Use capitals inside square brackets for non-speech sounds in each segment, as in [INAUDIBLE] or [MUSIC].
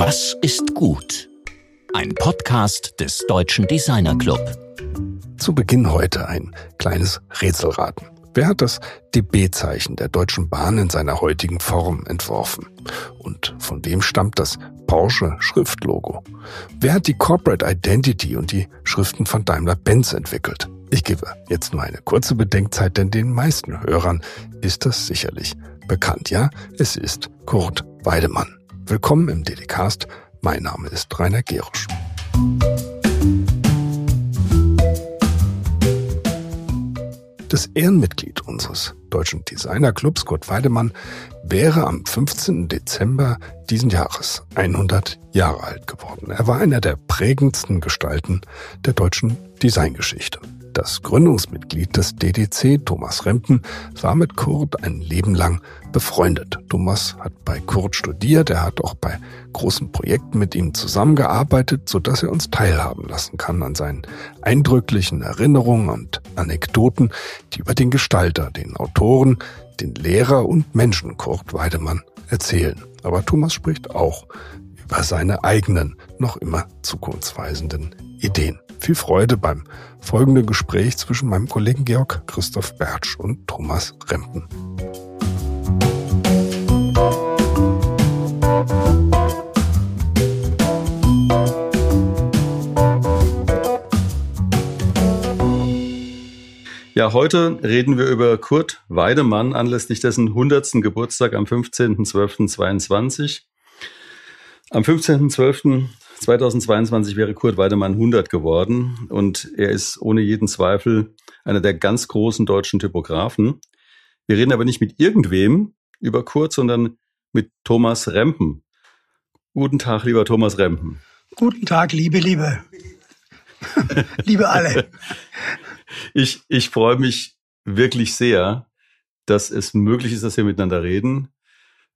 Was ist gut? Ein Podcast des Deutschen Designer Club. Zu Beginn heute ein kleines Rätselraten. Wer hat das DB-Zeichen der Deutschen Bahn in seiner heutigen Form entworfen? Und von wem stammt das Porsche-Schriftlogo? Wer hat die Corporate Identity und die Schriften von Daimler-Benz entwickelt? Ich gebe jetzt nur eine kurze Bedenkzeit, denn den meisten Hörern ist das sicherlich bekannt. Ja, es ist Kurt Weidemann. Willkommen im DDcast. Mein Name ist Rainer Gerusch. Das Ehrenmitglied unseres deutschen Designerclubs, Kurt Weidemann, wäre am 15. Dezember diesen Jahres 100 Jahre alt geworden. Er war einer der prägendsten Gestalten der deutschen Designgeschichte. Das Gründungsmitglied des DDC, Thomas Rempen, war mit Kurt ein Leben lang befreundet. Thomas hat bei Kurt studiert, er hat auch bei großen Projekten mit ihm zusammengearbeitet, so dass er uns teilhaben lassen kann an seinen eindrücklichen Erinnerungen und Anekdoten, die über den Gestalter, den Autoren, den Lehrer und Menschen Kurt Weidemann erzählen. Aber Thomas spricht auch über seine eigenen, noch immer zukunftsweisenden Ideen. Viel Freude beim folgenden Gespräch zwischen meinem Kollegen Georg Christoph Bertsch und Thomas Rempen. Ja, heute reden wir über Kurt Weidemann anlässlich dessen 100. Geburtstag am 15.12.22. Am 15.12. 2022 wäre Kurt Weidemann 100 geworden und er ist ohne jeden Zweifel einer der ganz großen deutschen Typografen. Wir reden aber nicht mit irgendwem über Kurt, sondern mit Thomas Rempen. Guten Tag, lieber Thomas Rempen. Guten Tag, liebe, liebe. [LAUGHS] liebe alle. [LAUGHS] Ich, ich freue mich wirklich sehr, dass es möglich ist, dass wir miteinander reden.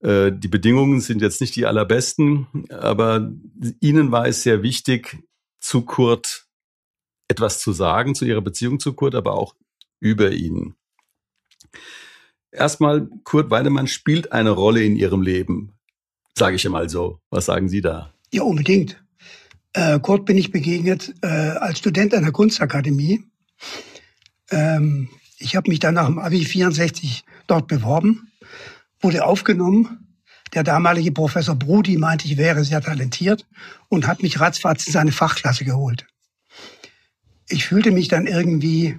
Äh, die Bedingungen sind jetzt nicht die allerbesten, aber Ihnen war es sehr wichtig, zu Kurt etwas zu sagen, zu Ihrer Beziehung zu Kurt, aber auch über ihn. Erstmal, Kurt Weidemann spielt eine Rolle in Ihrem Leben, sage ich einmal so. Was sagen Sie da? Ja, unbedingt. Äh, Kurt bin ich begegnet äh, als Student an der Kunstakademie. Ähm, ich habe mich dann nach dem Abi 64 dort beworben wurde aufgenommen. Der damalige Professor Brudi meinte, ich wäre sehr talentiert und hat mich ratzfatz in seine Fachklasse geholt. Ich fühlte mich dann irgendwie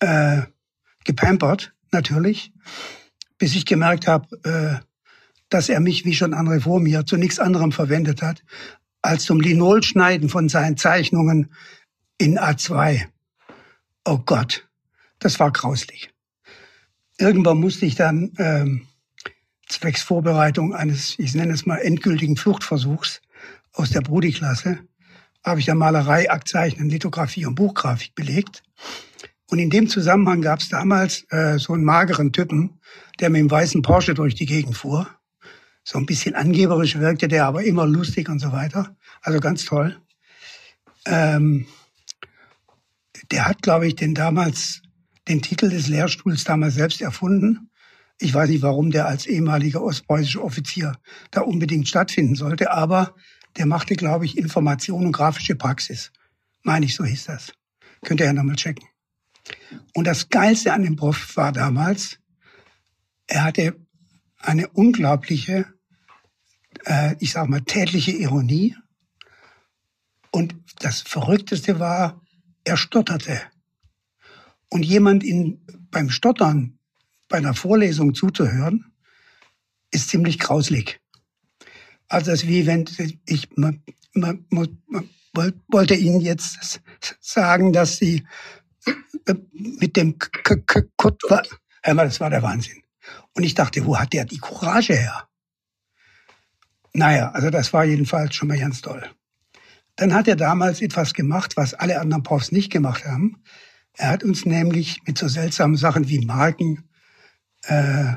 äh, gepampert, natürlich, bis ich gemerkt habe, äh, dass er mich, wie schon andere vor mir, zu nichts anderem verwendet hat, als zum Linolschneiden von seinen Zeichnungen in A2. Oh Gott, das war grauslich. Irgendwann musste ich dann ähm, zwecks Vorbereitung eines, ich nenne es mal, endgültigen Fluchtversuchs aus der Brudi-Klasse, habe ich ja Malerei, Aktzeichnen, Lithografie und Buchgrafik belegt. Und in dem Zusammenhang gab es damals äh, so einen mageren Typen, der mit dem weißen Porsche durch die Gegend fuhr. So ein bisschen angeberisch wirkte der, aber immer lustig und so weiter. Also ganz toll. Ähm, der hat, glaube ich, den damals den Titel des Lehrstuhls damals selbst erfunden. Ich weiß nicht, warum der als ehemaliger ostpreußischer Offizier da unbedingt stattfinden sollte, aber der machte, glaube ich, Information und grafische Praxis. Meine ich, so hieß das. Könnt ihr ja nochmal checken. Und das Geilste an dem Prof war damals, er hatte eine unglaubliche, äh, ich sag mal, tätliche Ironie. Und das Verrückteste war, er stotterte. Und jemand in, beim Stottern bei einer Vorlesung zuzuhören, ist ziemlich grauslig. Also das ist wie wenn ich man, man, man, wollte Ihnen jetzt sagen, dass Sie äh, mit dem Kurt war, das war der Wahnsinn. Und ich dachte, wo hat der die Courage her? Naja, also das war jedenfalls schon mal ganz toll. Dann hat er damals etwas gemacht, was alle anderen Profs nicht gemacht haben. Er hat uns nämlich mit so seltsamen Sachen wie Marken äh,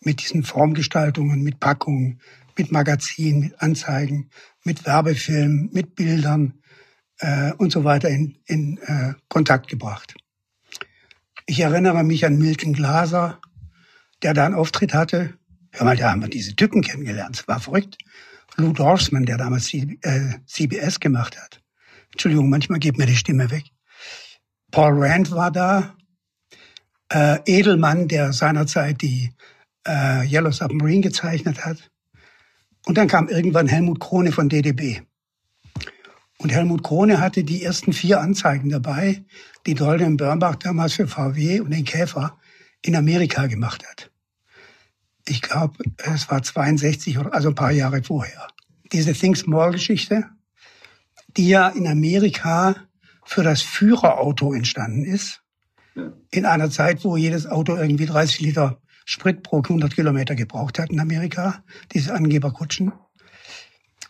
mit diesen Formgestaltungen, mit Packungen, mit Magazinen, mit Anzeigen, mit Werbefilmen, mit Bildern äh, und so weiter in, in äh, Kontakt gebracht. Ich erinnere mich an Milton Glaser, der da einen Auftritt hatte. Hör mal, da haben wir diese Typen kennengelernt. Das war verrückt. Lou Dorsman, der damals CBS gemacht hat. Entschuldigung, manchmal geht mir die Stimme weg. Paul Rand war da. Äh, Edelmann, der seinerzeit die äh, Yellow Submarine gezeichnet hat. Und dann kam irgendwann Helmut Krone von DDB. Und Helmut Krone hatte die ersten vier Anzeigen dabei, die Dolden Birnbach damals für VW und den Käfer in Amerika gemacht hat. Ich glaube, es war 62 oder also ein paar Jahre vorher. Diese Think Small Geschichte, die ja in Amerika für das Führerauto entstanden ist. In einer Zeit, wo jedes Auto irgendwie 30 Liter Sprit pro 100 Kilometer gebraucht hat in Amerika, diese Angeberkutschen.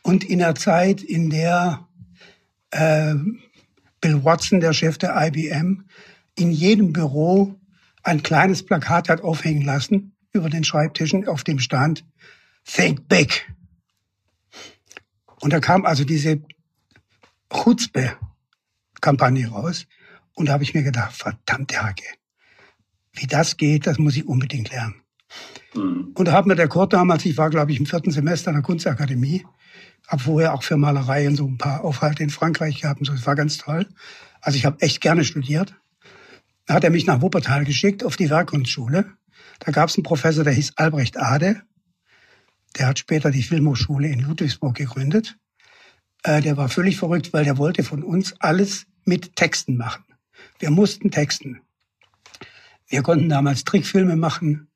Und in der Zeit, in der äh, Bill Watson, der Chef der IBM, in jedem Büro ein kleines Plakat hat aufhängen lassen über den Schreibtischen, auf dem stand Think Big. Und da kam also diese Chutzpe-Kampagne raus. Und da habe ich mir gedacht, verdammte Hacke, wie das geht, das muss ich unbedingt lernen. Mhm. Und da hat mir der Kurt damals, ich war glaube ich im vierten Semester an der Kunstakademie, habe vorher auch für Malerei und so ein paar Aufhalte in Frankreich gehabt und so, das war ganz toll. Also ich habe echt gerne studiert. Da hat er mich nach Wuppertal geschickt auf die Werkkunstschule. Da gab es einen Professor, der hieß Albrecht Ade. Der hat später die Filmhochschule in Ludwigsburg gegründet. Äh, der war völlig verrückt, weil der wollte von uns alles mit Texten machen. Wir mussten texten. Wir konnten damals Trickfilme machen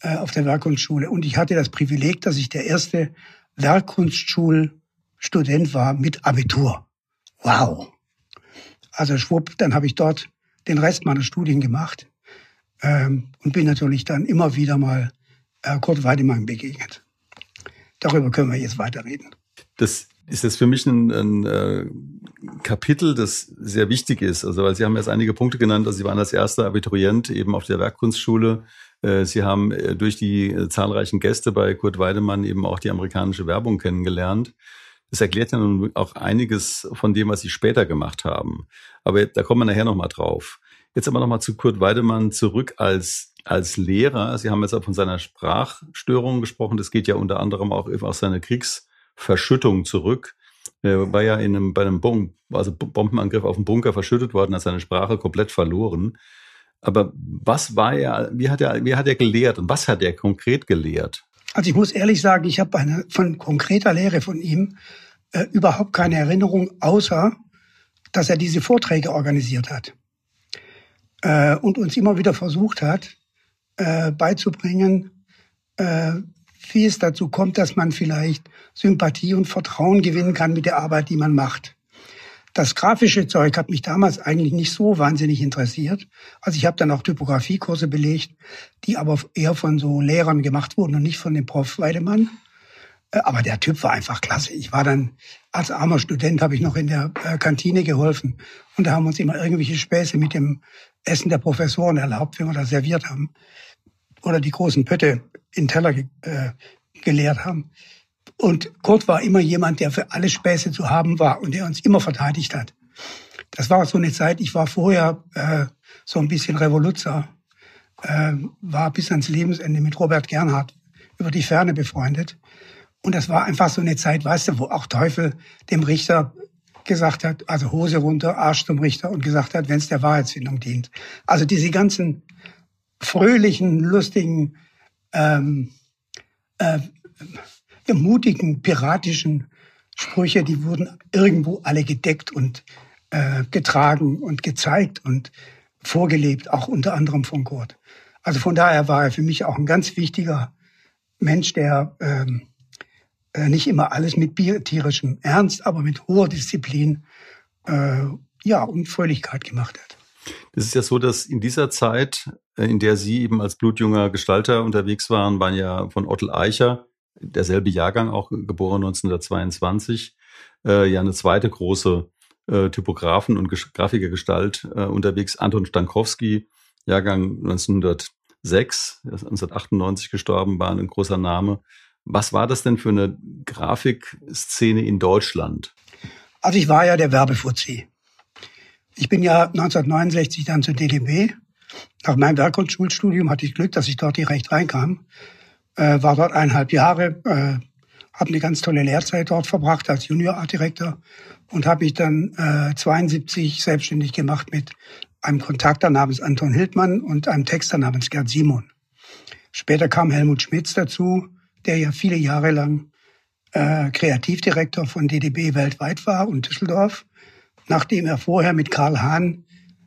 äh, auf der Werkkunstschule und ich hatte das Privileg, dass ich der erste Werkkunstschulstudent war mit Abitur. Wow. Also schwupp, dann habe ich dort den Rest meiner Studien gemacht ähm, und bin natürlich dann immer wieder mal äh, Kurt Weidemann begegnet. Darüber können wir jetzt weiterreden. Das ist das für mich ein, ein äh, Kapitel, das sehr wichtig ist. Also, weil Sie haben jetzt einige Punkte genannt. Also, Sie waren als erster Abiturient eben auf der Werkkunstschule. Äh, Sie haben äh, durch die äh, zahlreichen Gäste bei Kurt Weidemann eben auch die amerikanische Werbung kennengelernt. Das erklärt ja nun auch einiges von dem, was Sie später gemacht haben. Aber da kommen wir nachher nochmal drauf. Jetzt aber nochmal zu Kurt Weidemann zurück als, als Lehrer. Sie haben jetzt auch von seiner Sprachstörung gesprochen. Das geht ja unter anderem auch auf seine Kriegs- Verschüttung zurück. Er war ja in einem, bei einem Bom also Bombenangriff auf den Bunker verschüttet worden, hat seine Sprache komplett verloren. Aber was war er, wie hat er, wie hat er gelehrt und was hat er konkret gelehrt? Also ich muss ehrlich sagen, ich habe eine von konkreter Lehre von ihm äh, überhaupt keine Erinnerung, außer dass er diese Vorträge organisiert hat äh, und uns immer wieder versucht hat äh, beizubringen, äh, wie es dazu kommt, dass man vielleicht Sympathie und Vertrauen gewinnen kann mit der Arbeit, die man macht. Das grafische Zeug hat mich damals eigentlich nicht so wahnsinnig interessiert. Also ich habe dann auch Typografiekurse belegt, die aber eher von so Lehrern gemacht wurden und nicht von dem Prof Weidemann. Äh, aber der Typ war einfach klasse. Ich war dann als armer Student, habe ich noch in der äh, Kantine geholfen. Und da haben uns immer irgendwelche Späße mit dem Essen der Professoren erlaubt, wenn wir das serviert haben. Oder die großen Pötte in Teller äh, geleert haben. Und Kurt war immer jemand, der für alle Späße zu haben war und der uns immer verteidigt hat. Das war so eine Zeit, ich war vorher äh, so ein bisschen Revoluzer, äh, war bis ans Lebensende mit Robert Gernhardt über die Ferne befreundet. Und das war einfach so eine Zeit, weißt du, wo auch Teufel dem Richter gesagt hat, also Hose runter, Arsch zum Richter und gesagt hat, wenn es der Wahrheitsfindung dient. Also diese ganzen fröhlichen, lustigen ähm, äh, mutigen, piratischen Sprüche, die wurden irgendwo alle gedeckt und äh, getragen und gezeigt und vorgelebt, auch unter anderem von Kurt. Also von daher war er für mich auch ein ganz wichtiger Mensch, der ähm, äh, nicht immer alles mit tierischem Ernst, aber mit hoher Disziplin äh, ja, und Fröhlichkeit gemacht hat. Es ist ja so, dass in dieser Zeit, in der Sie eben als blutjunger Gestalter unterwegs waren, waren ja von Ottel Eicher, derselbe Jahrgang, auch geboren 1922, äh, ja eine zweite große äh, Typografen- und Grafikergestalt äh, unterwegs. Anton Stankowski, Jahrgang 1906, 1998 gestorben, war ein großer Name. Was war das denn für eine Grafikszene in Deutschland? Also ich war ja der Werbefuzzi. Ich bin ja 1969 dann zur DDB. Nach meinem Werk- hatte ich Glück, dass ich dort direkt reinkam. Äh, war dort eineinhalb Jahre, äh, habe eine ganz tolle Lehrzeit dort verbracht als Junior Art Director und habe mich dann äh, 72 selbstständig gemacht mit einem Kontakter namens Anton Hildmann und einem Texter namens Gerd Simon. Später kam Helmut Schmitz dazu, der ja viele Jahre lang äh, Kreativdirektor von DDB weltweit war und Düsseldorf, nachdem er vorher mit Karl Hahn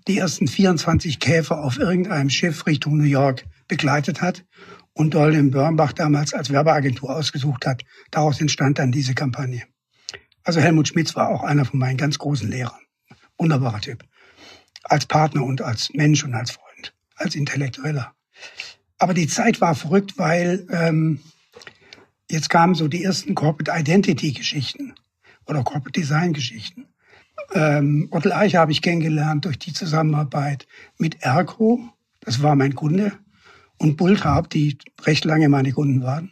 die ersten 24 Käfer auf irgendeinem Schiff Richtung New York begleitet hat und Dolden Birnbach damals als Werbeagentur ausgesucht hat. Daraus entstand dann diese Kampagne. Also Helmut Schmitz war auch einer von meinen ganz großen Lehrern. Wunderbarer Typ. Als Partner und als Mensch und als Freund, als Intellektueller. Aber die Zeit war verrückt, weil ähm, jetzt kamen so die ersten Corporate Identity Geschichten oder Corporate Design Geschichten. Ähm, Otto Eicher habe ich kennengelernt durch die Zusammenarbeit mit Erco, das war mein Kunde, und Bulthab, die recht lange meine Kunden waren.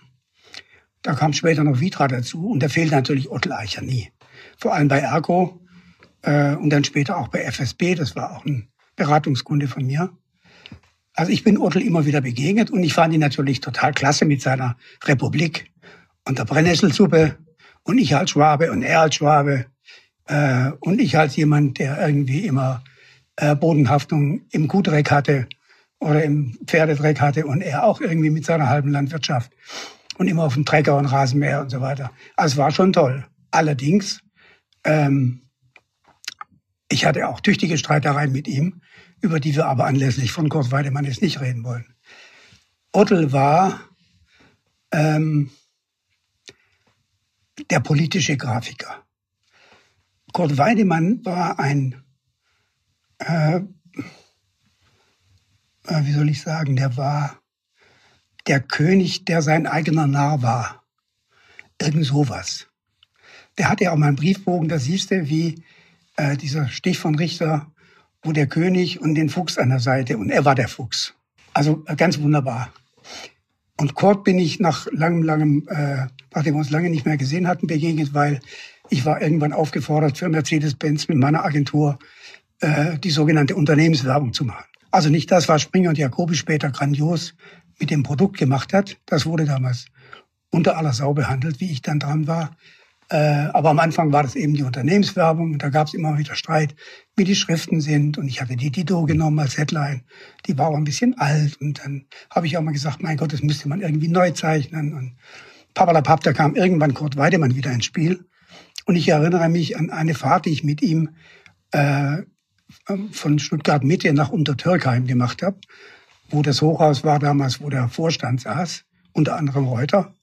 Da kam später noch Vitra dazu und da fehlt natürlich Otto Eicher nie. Vor allem bei Erco äh, und dann später auch bei FSB, das war auch ein Beratungskunde von mir. Also ich bin Otto immer wieder begegnet und ich fand ihn natürlich total klasse mit seiner Republik und der Brennnesselsuppe und ich als Schwabe und er als Schwabe äh, und ich als jemand, der irgendwie immer äh, Bodenhaftung im Kuhdreck hatte oder im Pferdedreck hatte und er auch irgendwie mit seiner halben Landwirtschaft und immer auf dem Trecker und Rasenmäher und so weiter. Also es war schon toll. Allerdings, ähm, ich hatte auch tüchtige Streitereien mit ihm, über die wir aber anlässlich von Kurt Weidemann jetzt nicht reden wollen. Ottel war ähm, der politische Grafiker. Kurt Weidemann war ein, äh, äh, wie soll ich sagen, der war der König, der sein eigener Narr war. Irgend sowas. Der hatte ja auch mal einen Briefbogen, da siehst du, wie äh, dieser Stich von Richter, wo der König und den Fuchs an der Seite, und er war der Fuchs. Also äh, ganz wunderbar. Und Kurt bin ich nach langem, langem, äh, nachdem wir uns lange nicht mehr gesehen hatten, begegnet, weil ich war irgendwann aufgefordert, für Mercedes-Benz mit meiner Agentur äh, die sogenannte Unternehmenswerbung zu machen. Also nicht das, was Springer und Jacobi später grandios mit dem Produkt gemacht hat. Das wurde damals unter aller Sau behandelt, wie ich dann dran war. Äh, aber am Anfang war das eben die Unternehmenswerbung und da gab es immer wieder Streit, wie die Schriften sind. Und ich hatte die Dido genommen als Headline. Die war auch ein bisschen alt. Und dann habe ich auch mal gesagt, mein Gott, das müsste man irgendwie neu zeichnen. Und papalapap, da kam irgendwann Kurt Weidemann wieder ins Spiel. Und ich erinnere mich an eine Fahrt, die ich mit ihm äh, von Stuttgart Mitte nach Untertürkheim gemacht habe, wo das Hochhaus war damals, wo der Vorstand saß, unter anderem Reuter.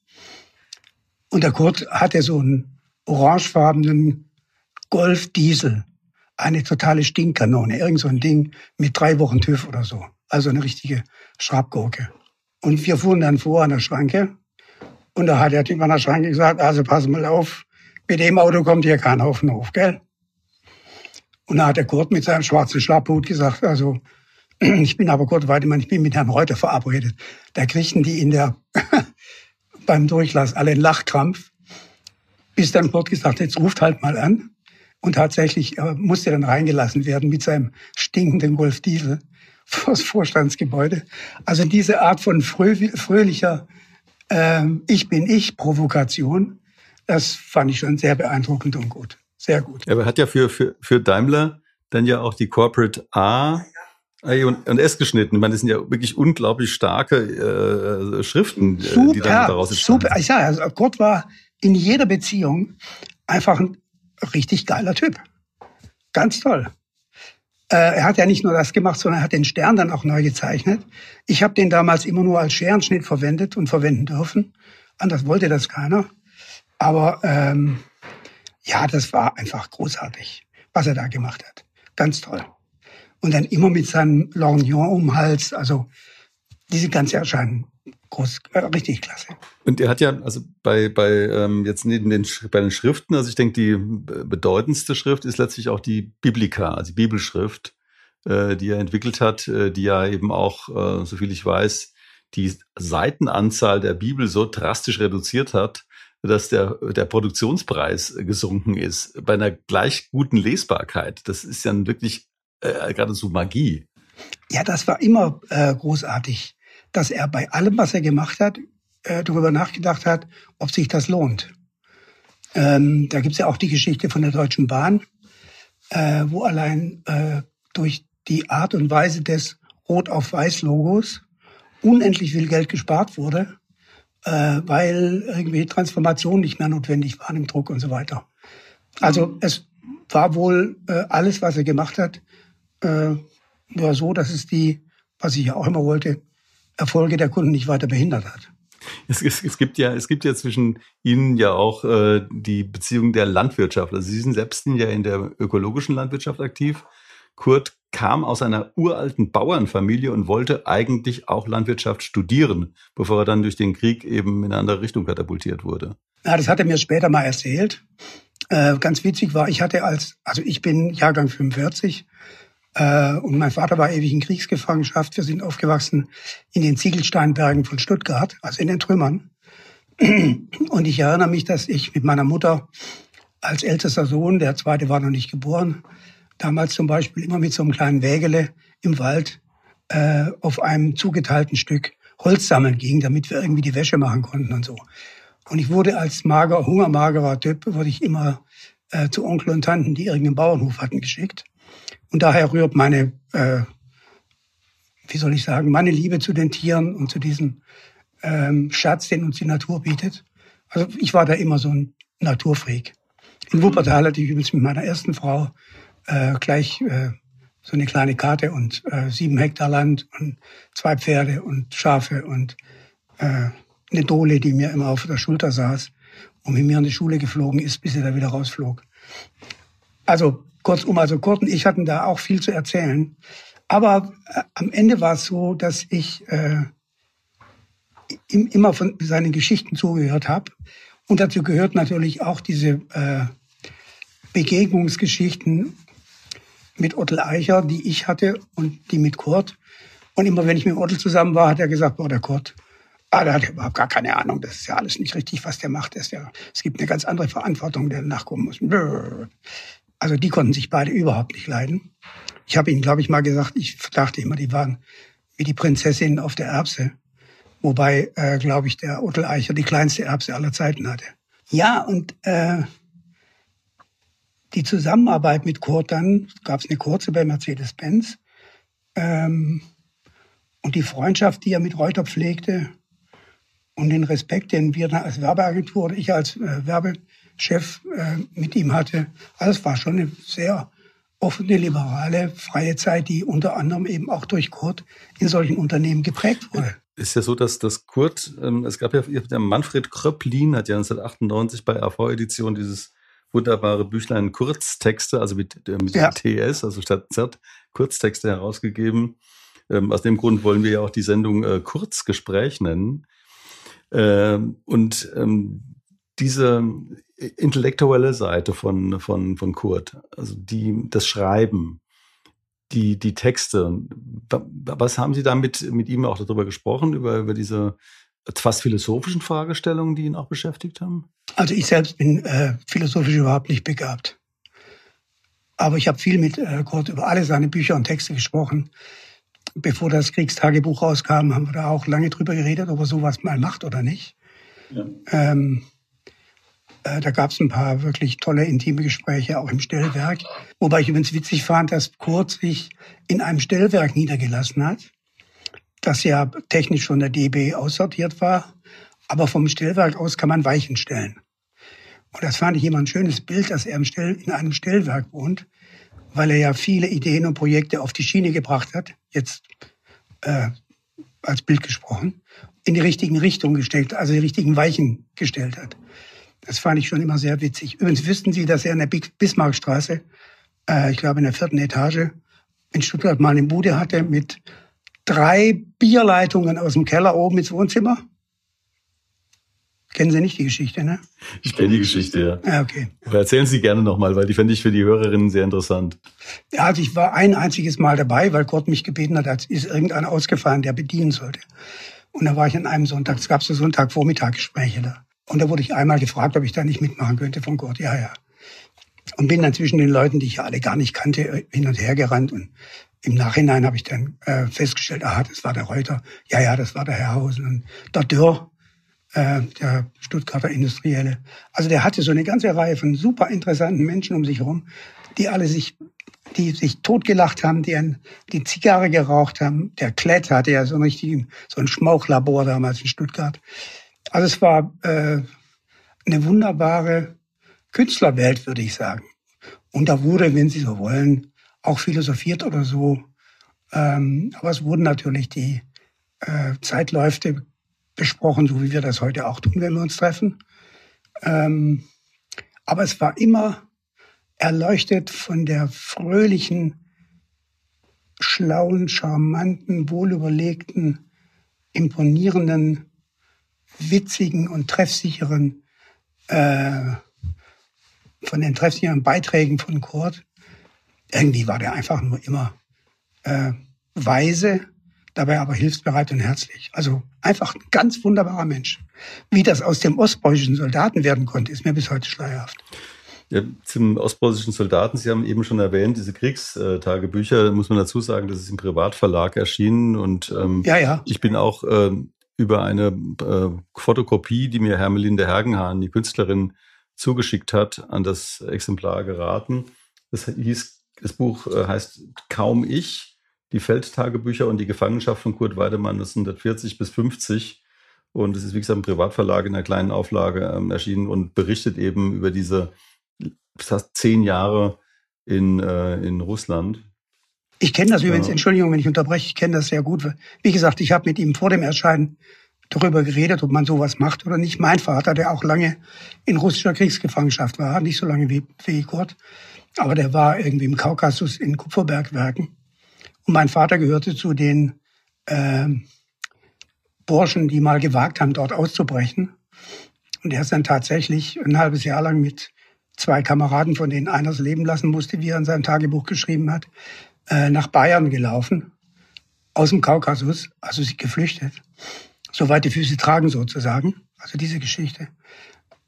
Und der Kurt hatte so einen orangefarbenen Golf Diesel, eine totale Stinkkanone, irgend so ein Ding mit drei Wochen TÜV oder so. Also eine richtige Schrabgurke. Und wir fuhren dann vor an der Schranke. Und da hat der Typ an der Schranke gesagt, also pass mal auf, mit dem Auto kommt hier keiner auf den Hof, gell? Und da hat der Kurt mit seinem schwarzen Schlapphut gesagt, also [CLEARS THROAT] ich bin aber Kurt Weidemann, ich bin mit Herrn Reuter verabredet. Da kriegten die in der [LAUGHS] beim Durchlass alle einen Lachkrampf, bis dann Kurt gesagt, jetzt ruft halt mal an. Und tatsächlich äh, musste dann reingelassen werden mit seinem stinkenden Golf Diesel [LAUGHS] vors Vorstandsgebäude. Also diese Art von fröhlicher äh, Ich bin ich Provokation, das fand ich schon sehr beeindruckend und gut. Sehr gut. Aber er hat ja für, für, für Daimler dann ja auch die Corporate A und, und S geschnitten. Ich meine, das sind ja wirklich unglaublich starke äh, Schriften, super, die dann daraus entstanden Super, ich sage, also Kurt war in jeder Beziehung einfach ein richtig geiler Typ. Ganz toll. Äh, er hat ja nicht nur das gemacht, sondern er hat den Stern dann auch neu gezeichnet. Ich habe den damals immer nur als Scherenschnitt verwendet und verwenden dürfen. Anders wollte das keiner. Aber ähm, ja, das war einfach großartig, was er da gemacht hat. Ganz toll. Und dann immer mit seinem Lorgnon um den Hals. Also diese ganze Erscheinung. Groß, äh, richtig klasse. Und er hat ja, also bei, bei ähm, jetzt neben den, bei den Schriften, also ich denke, die bedeutendste Schrift ist letztlich auch die Biblika, also die Bibelschrift, äh, die er entwickelt hat, äh, die ja eben auch, äh, soviel ich weiß, die Seitenanzahl der Bibel so drastisch reduziert hat, dass der, der Produktionspreis gesunken ist bei einer gleich guten Lesbarkeit. Das ist ja wirklich äh, geradezu Magie. Ja, das war immer äh, großartig, dass er bei allem, was er gemacht hat, äh, darüber nachgedacht hat, ob sich das lohnt. Ähm, da gibt's ja auch die Geschichte von der Deutschen Bahn, äh, wo allein äh, durch die Art und Weise des Rot auf Weiß Logos unendlich viel Geld gespart wurde, weil irgendwie Transformationen nicht mehr notwendig waren im Druck und so weiter. Also es war wohl äh, alles, was er gemacht hat, äh, war so, dass es die, was ich ja auch immer wollte, Erfolge der Kunden nicht weiter behindert hat. Es, es, es, gibt ja, es gibt ja zwischen Ihnen ja auch äh, die Beziehung der Landwirtschaft. Also Sie sind selbst ja in der ökologischen Landwirtschaft aktiv. Kurt kam aus einer uralten Bauernfamilie und wollte eigentlich auch Landwirtschaft studieren, bevor er dann durch den Krieg eben in eine andere Richtung katapultiert wurde. Ja, das hat er mir später mal erzählt. Äh, ganz witzig war, ich hatte als, also ich bin Jahrgang 45 äh, und mein Vater war ewig in Kriegsgefangenschaft. Wir sind aufgewachsen in den Ziegelsteinbergen von Stuttgart, also in den Trümmern. [CLEARS THROAT] Und ich erinnere mich, dass ich mit meiner Mutter als ältester Sohn, der zweite war noch nicht geboren, damals zum Beispiel immer mit so einem kleinen Wägele im Wald äh, auf einem zugeteilten Stück Holz sammeln ging, damit wir irgendwie die Wäsche machen konnten und so. Und ich wurde als mager, hungermagerer Typ, wurde ich immer äh, zu Onkel und Tanten, die irgendeinen Bauernhof hatten, geschickt. Und daher rührt meine, äh, wie soll ich sagen, meine Liebe zu den Tieren und zu diesem ähm, Schatz, den uns die Natur bietet. Also ich war da immer so ein Naturfreak. In Wuppertal hatte ich übrigens mit meiner ersten Frau äh, gleich äh, so eine kleine Karte und äh, sieben Hektar Land und zwei Pferde und Schafe und äh, eine Dole, die mir immer auf der Schulter saß und mit mir in die Schule geflogen ist, bis sie da wieder rausflog. Also kurzum, also Kurt und ich hatten da auch viel zu erzählen. Aber äh, am Ende war es so, dass ich äh, ihm immer von seinen Geschichten zugehört habe. Und dazu gehört natürlich auch diese äh, Begegnungsgeschichten mit Ottel Eicher, die ich hatte und die mit Kurt. Und immer wenn ich mit Ottel zusammen war, hat er gesagt, boah, der Kurt, ah, der hat überhaupt gar keine Ahnung, das ist ja alles nicht richtig, was der macht. Das ja, es gibt eine ganz andere Verantwortung, der nachkommen muss. Also die konnten sich beide überhaupt nicht leiden. Ich habe ihnen, glaube ich, mal gesagt, ich dachte immer, die waren wie die Prinzessin auf der Erbse. Wobei, äh, glaube ich, der Ottel Eicher die kleinste Erbse aller Zeiten hatte. Ja, und äh, die Zusammenarbeit mit Kurt dann, gab es eine kurze bei Mercedes-Benz. Ähm, und die Freundschaft, die er mit Reuter pflegte und den Respekt, den wir als Werbeagentur oder ich als äh, Werbechef äh, mit ihm hatte, alles war schon eine sehr offene, liberale, freie Zeit, die unter anderem eben auch durch Kurt in solchen Unternehmen geprägt wurde. Ist ja so, dass, dass Kurt, ähm, es gab ja, der Manfred Kröpplin hat ja 1998 bei AV Edition dieses wunderbare Büchlein Kurztexte, also mit, äh, mit ja. TS, also statt Z, Kurztexte herausgegeben. Ähm, aus dem Grund wollen wir ja auch die Sendung äh, Kurzgespräch nennen. Ähm, und ähm, diese intellektuelle Seite von, von, von Kurt, also die, das Schreiben, die, die Texte, was haben Sie da mit, mit ihm auch darüber gesprochen, über, über diese fast philosophischen Fragestellungen, die ihn auch beschäftigt haben? Also ich selbst bin äh, philosophisch überhaupt nicht begabt. Aber ich habe viel mit äh, Kurt über alle seine Bücher und Texte gesprochen. Bevor das Kriegstagebuch rauskam, haben wir da auch lange drüber geredet, ob er sowas mal macht oder nicht. Ja. Ähm, äh, da gab es ein paar wirklich tolle, intime Gespräche, auch im Stellwerk. Wobei ich übrigens witzig fand, dass Kurt sich in einem Stellwerk niedergelassen hat das ja technisch von der DB aussortiert war. Aber vom Stellwerk aus kann man Weichen stellen. Und das fand ich immer ein schönes Bild, dass er in einem Stellwerk wohnt, weil er ja viele Ideen und Projekte auf die Schiene gebracht hat, jetzt äh, als Bild gesprochen, in die richtigen Richtungen gestellt, also die richtigen Weichen gestellt hat. Das fand ich schon immer sehr witzig. Übrigens wüssten Sie, dass er in der Bismarckstraße, äh, ich glaube in der vierten Etage, in Stuttgart mal eine Bude hatte mit drei Bierleitungen aus dem Keller oben ins Wohnzimmer. Kennen Sie nicht die Geschichte, ne? Ich kenne die Geschichte, ja. Ja, okay. Aber erzählen Sie gerne nochmal, weil die fände ich für die Hörerinnen sehr interessant. Ja, also ich war ein einziges Mal dabei, weil Gott mich gebeten hat, als ist irgendeiner ausgefallen, der bedienen sollte. Und da war ich an einem Sonntag, es gab so Sonntagvormittaggespräche da. Und da wurde ich einmal gefragt, ob ich da nicht mitmachen könnte von Gott. Ja, ja. Und bin dann zwischen den Leuten, die ich ja alle gar nicht kannte, hin und her gerannt und im Nachhinein habe ich dann äh, festgestellt, aha, das war der Reuter. Ja, ja, das war der Herrhausen. Und der Dürr, äh, der Stuttgarter Industrielle. Also der hatte so eine ganze Reihe von super interessanten Menschen um sich herum, die alle sich, die sich totgelacht haben, die ein, die Zigarre geraucht haben. Der Klett hatte ja so einen richtigen, so ein Schmauchlabor damals in Stuttgart. Also es war äh, eine wunderbare Künstlerwelt, würde ich sagen. Und da wurde, wenn Sie so wollen, auch philosophiert oder so. Ähm, aber es wurden natürlich die äh, Zeitläufe besprochen, so wie wir das heute auch tun, wenn wir uns treffen. Ähm, aber es war immer erleuchtet von der fröhlichen, schlauen, charmanten, wohlüberlegten, imponierenden, witzigen und treffsicheren, äh, von den treffsicheren Beiträgen von Kurt. Irgendwie war der einfach nur immer äh, weise, dabei aber hilfsbereit und herzlich. Also einfach ein ganz wunderbarer Mensch. Wie das aus dem ostpreußischen Soldaten werden konnte, ist mir bis heute schleierhaft. Ja, zum ostpreußischen Soldaten, Sie haben eben schon erwähnt, diese Kriegstagebücher, muss man dazu sagen, das ist im Privatverlag erschienen und ähm, ja, ja. ich bin auch ähm, über eine äh, Fotokopie, die mir Hermelinde Hergenhahn, die Künstlerin, zugeschickt hat, an das Exemplar geraten. Das hieß, das Buch äh, heißt Kaum ich, die Feldtagebücher und die Gefangenschaft von Kurt Weidemann 1940 bis 50. Und es ist, wie gesagt, im Privatverlag in einer kleinen Auflage ähm, erschienen und berichtet eben über diese fast zehn Jahre in, äh, in Russland. Ich kenne das übrigens, ja. Entschuldigung, wenn ich unterbreche, ich kenne das sehr gut. Wie gesagt, ich habe mit ihm vor dem Erscheinen darüber geredet, ob man sowas macht oder nicht. Mein Vater, der auch lange in russischer Kriegsgefangenschaft war, nicht so lange wie, wie Kurt, aber der war irgendwie im Kaukasus in Kupferbergwerken. Und mein Vater gehörte zu den äh, Burschen, die mal gewagt haben, dort auszubrechen. Und er ist dann tatsächlich ein halbes Jahr lang mit zwei Kameraden, von denen einer das Leben lassen musste, wie er in seinem Tagebuch geschrieben hat, äh, nach Bayern gelaufen, aus dem Kaukasus, also sich geflüchtet, soweit die Füße tragen sozusagen, also diese Geschichte,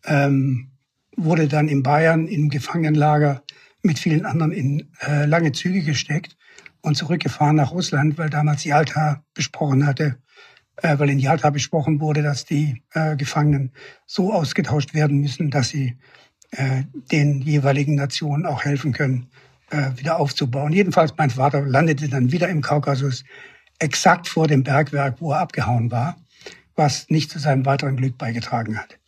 ähm, wurde dann in Bayern im Gefangenenlager mit vielen anderen in äh, lange Züge gesteckt und zurückgefahren nach Russland, weil damals Yalta besprochen hatte, äh, weil in Yalta besprochen wurde, dass die äh, Gefangenen so ausgetauscht werden müssen, dass sie äh, den jeweiligen Nationen auch helfen können, äh, wieder aufzubauen. Jedenfalls mein Vater landete dann wieder im Kaukasus, exakt vor dem Bergwerk, wo er abgehauen war, was nicht zu seinem weiteren Glück beigetragen hat.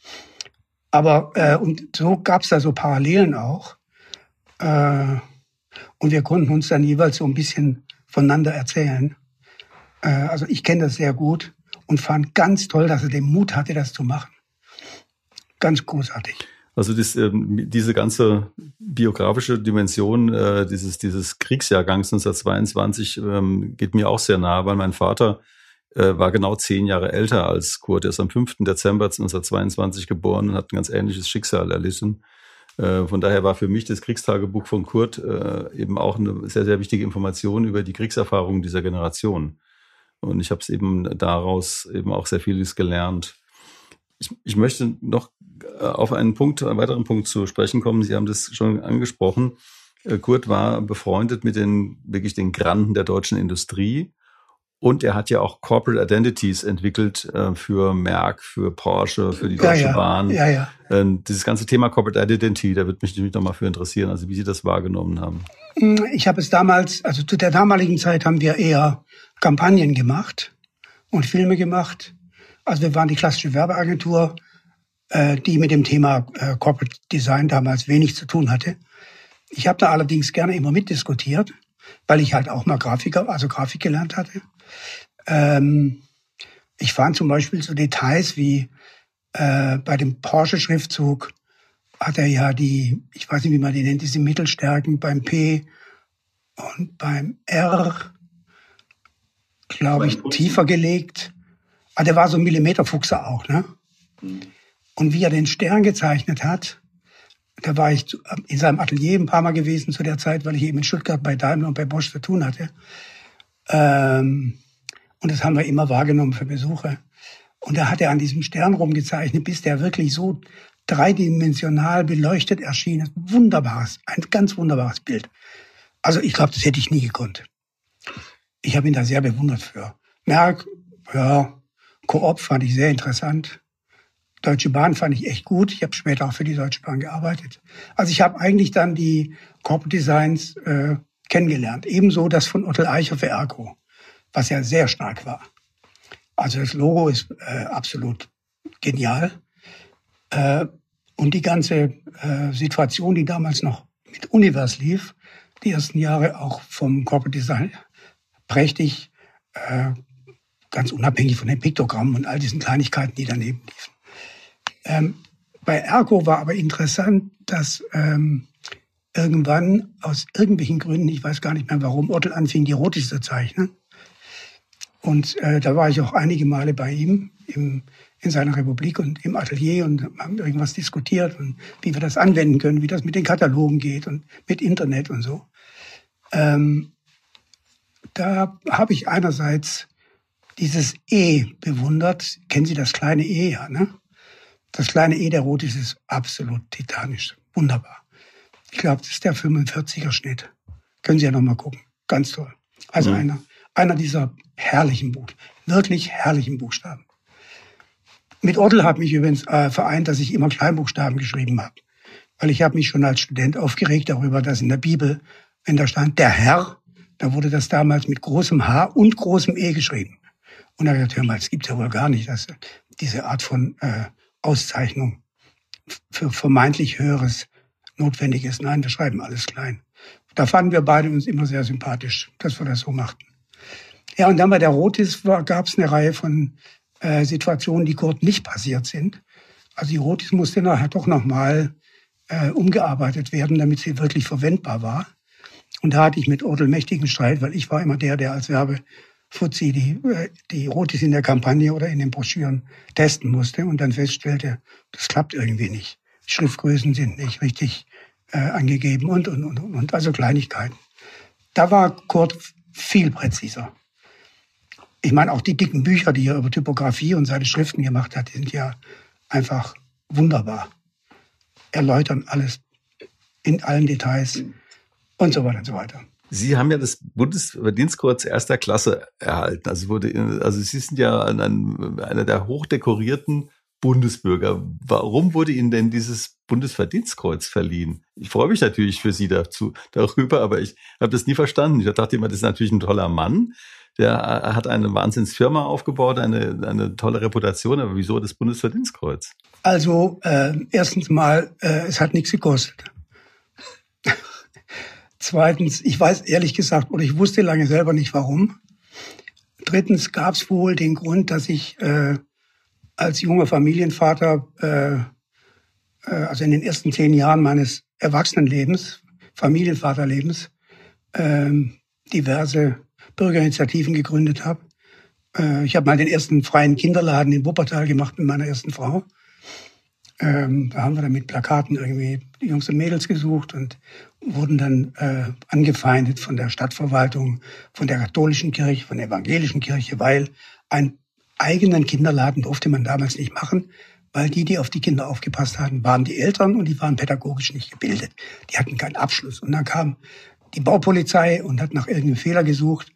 Aber äh, und so gab es da so Parallelen auch. Äh, und wir konnten uns dann jeweils so ein bisschen voneinander erzählen. Äh, also ich kenne das sehr gut und fand ganz toll, dass er den Mut hatte, das zu machen. Ganz großartig. Also das, ähm, diese ganze biografische Dimension äh, dieses, dieses Kriegsjahrgangs 1922 ähm, geht mir auch sehr nahe, weil mein Vater war genau zehn Jahre älter als Kurt. Er ist am 5. Dezember 1922 geboren und hat ein ganz ähnliches Schicksal erlitten. Äh, von daher war für mich das Kriegstagebuch von Kurt äh, eben auch eine sehr, sehr wichtige Information über die Kriegserfahrungen dieser Generation. Und ich habe es eben daraus eben auch sehr vieles gelernt. Ich, ich möchte noch äh, auf einen Punkt, einen weiteren Punkt zu sprechen kommen. Sie haben das schon angesprochen. Kurt war befreundet mit den wirklich den Granden der deutschen Industrie und er hat ja auch Corporate Identities entwickelt äh, für Merck, für Porsche, für die Deutsche ja, ja. Bahn. Ja, ja. Ähm, dieses ganze Thema Corporate Identity, da würde mich natürlich noch mal für interessieren, also wie Sie das wahrgenommen haben. Hm, ich habe es damals, also zu der damaligen Zeit haben wir eher Kampagnen gemacht und Filme gemacht. Also wir waren die klassische Werbeagentur, äh, die mit dem Thema äh, Corporate Design damals wenig zu tun hatte. Ich habe da allerdings gerne immer mitdiskutiert, weil ich halt auch mal Grafiker, also Grafik gelernt hatte. Ähm, ich fand zum Beispiel so Details wie äh, bei dem Porsche-Schriftzug hat er ja die, ich weiß nicht, wie man die nennt, diese Mittelstärken beim P und beim R, glaube ich, tiefer gelegt. Ah, der war so ein Millimeterfuchser auch, ne? Mhm. Und wie er den Stern gezeichnet hat, da war ich in seinem Atelier ein paar Mal gewesen zu der Zeit, weil ich eben in Stuttgart bei Daimler und bei Bosch zu tun hatte. Ähm, und das haben wir immer wahrgenommen für Besucher. Und da hat er an diesem Stern rumgezeichnet, bis der wirklich so dreidimensional beleuchtet erschien. Wunderbares, ein ganz wunderbares Bild. Also ich glaube, das hätte ich nie gekonnt. Ich habe ihn da sehr bewundert für. Merck, ja, Koop fand ich sehr interessant. Deutsche Bahn fand ich echt gut. Ich habe später auch für die Deutsche Bahn gearbeitet. Also ich habe eigentlich dann die Corporate Designs äh, kennengelernt. Ebenso das von Otto Eicher für Ergo, was ja sehr stark war. Also das Logo ist äh, absolut genial. Äh, und die ganze äh, Situation, die damals noch mit Univers lief, die ersten Jahre auch vom Corporate Design prächtig, äh, ganz unabhängig von den Piktogrammen und all diesen Kleinigkeiten, die daneben liefen. Ähm, bei Ergo war aber interessant, dass ähm, irgendwann aus irgendwelchen Gründen, ich weiß gar nicht mehr warum, Ottel anfing, die Rotis zu zeichnen. Und äh, da war ich auch einige Male bei ihm im, in seiner Republik und im Atelier und haben irgendwas diskutiert und wie wir das anwenden können, wie das mit den Katalogen geht und mit Internet und so. Ähm, da habe ich einerseits dieses E bewundert. Kennen Sie das kleine E, ja, ne? Das kleine E der Rotis ist absolut titanisch. Wunderbar. Ich glaube, das ist der 45er Schnitt. Können Sie ja noch mal gucken. Ganz toll. Also mhm. einer, einer dieser herrlichen Buch, wirklich herrlichen Buchstaben. Mit Ottel hat mich übrigens äh, vereint, dass ich immer Kleinbuchstaben geschrieben habe. Weil ich habe mich schon als Student aufgeregt darüber, dass in der Bibel, wenn da stand der Herr, da wurde das damals mit großem H und großem E geschrieben. Und da habe ich gesagt, hör mal, das gibt's ja wohl gar nicht, dass diese Art von äh, Auszeichnung für vermeintlich Höheres notwendig ist. Nein, wir schreiben alles klein. Da fanden wir beide uns immer sehr sympathisch, dass wir das so machten. Ja, und dann bei der Rotis gab es eine Reihe von äh, Situationen, die Kurt nicht passiert sind. Also die Rotis musste nachher doch nochmal äh, umgearbeitet werden, damit sie wirklich verwendbar war. Und da hatte ich mit Odel mächtigen Streit, weil ich war immer der, der als Werbefuzzi die, äh, die Rotis in der Kampagne oder in den Broschüren testen musste und dann feststellte, das klappt irgendwie nicht. Schriftgrößen sind nicht richtig äh, angegeben und, und, und, und, also Kleinigkeiten. Da war Kurt viel präziser ich meine, auch die dicken Bücher, die er über Typografie und seine Schriften gemacht hat, sind ja einfach wunderbar. Erläutern alles in allen Details und so weiter und so weiter. Sie haben ja das Bundesverdienstkreuz erster Klasse erhalten. Also wurde, also Sie sind ja ein, einer der hochdekorierten Bundesbürger. Warum wurde Ihnen denn dieses Bundesverdienstkreuz verliehen? Ich freue mich natürlich für Sie dazu, darüber, aber ich habe das nie verstanden. Ich dachte immer, das ist natürlich ein toller Mann, der äh, hat eine Wahnsinnsfirma aufgebaut, eine, eine tolle Reputation, aber wieso das Bundesverdienstkreuz? Also äh, erstens mal, äh, es hat nichts gekostet. [LAUGHS] Zweitens, ich weiß ehrlich gesagt, oder ich wusste lange selber nicht warum. Drittens gab es wohl den Grund, dass ich äh, als junger Familienvater, äh, äh, also in den ersten zehn Jahren meines Erwachsenenlebens, Familienvaterlebens, äh, diverse Bürgerinitiativen gegründet habe. Äh, ich habe mal den ersten freien Kinderladen in Wuppertal gemacht mit meiner ersten Frau. Ähm, da haben wir dann mit Plakaten irgendwie die Jungs und Mädels gesucht und wurden dann äh, angefeindet von der Stadtverwaltung, von der katholischen Kirche, von der evangelischen Kirche, weil einen eigenen Kinderladen durfte man damals nicht machen, weil die, die auf die Kinder aufgepasst hatten, waren die Eltern und die waren pädagogisch nicht gebildet. Die hatten keinen Abschluss. Und dann kam die Baupolizei und hat nach irgendeinem Fehler gesucht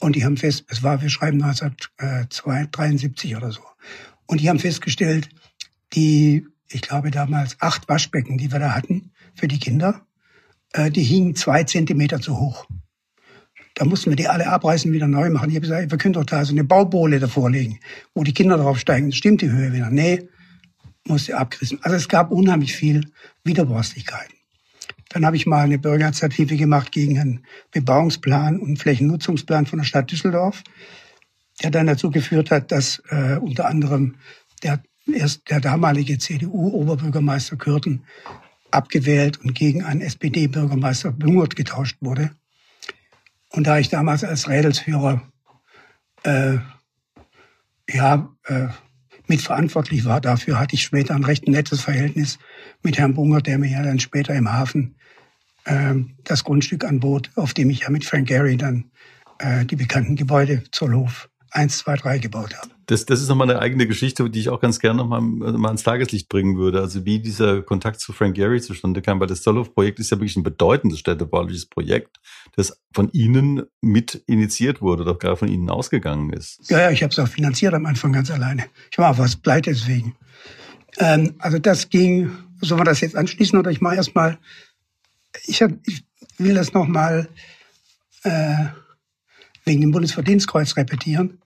und die haben fest, es war, wir schreiben 1973 oder so. Und die haben festgestellt, die, ich glaube damals acht Waschbecken, die wir da hatten für die Kinder, äh, die hingen zwei Zentimeter zu hoch. Da mussten wir die alle abreißen, wieder neu machen. Ich habe gesagt, wir können doch da so eine Baubohle davor legen, wo die Kinder drauf steigen. Stimmt die Höhe wieder? Nee, musste abgerissen. Also es gab unheimlich viel Widerborstigkeiten. Dann habe ich mal eine Bürgerinitiative gemacht gegen einen Bebauungsplan und Flächennutzungsplan von der Stadt Düsseldorf, der dann dazu geführt hat, dass äh, unter anderem der, erst der damalige CDU-Oberbürgermeister Kürten abgewählt und gegen einen SPD-Bürgermeister Bungert getauscht wurde. Und da ich damals als Rädelsführer äh, ja, äh, mitverantwortlich war dafür, hatte ich später ein recht nettes Verhältnis mit Herrn Bunger, der mir ja dann später im Hafen äh, das Grundstück anbot, auf dem ich ja mit Frank Gehry dann äh, die bekannten Gebäude zur Hof 1, 2, 3 gebaut habe. Das, das ist nochmal eine eigene Geschichte, die ich auch ganz gerne nochmal mal ans Tageslicht bringen würde. Also wie dieser Kontakt zu Frank Gehry zustande kam, weil das Zollhof-Projekt ist ja wirklich ein bedeutendes städtebauliches Projekt, das von Ihnen mit initiiert wurde, doch gerade von Ihnen ausgegangen ist. Ja, ja, ich habe es auch finanziert am Anfang ganz alleine. Ich war fast pleite deswegen. Ähm, also das ging, sollen wir das jetzt anschließen oder ich mache erstmal, ich, ich will das nochmal äh, wegen dem Bundesverdienstkreuz repetieren.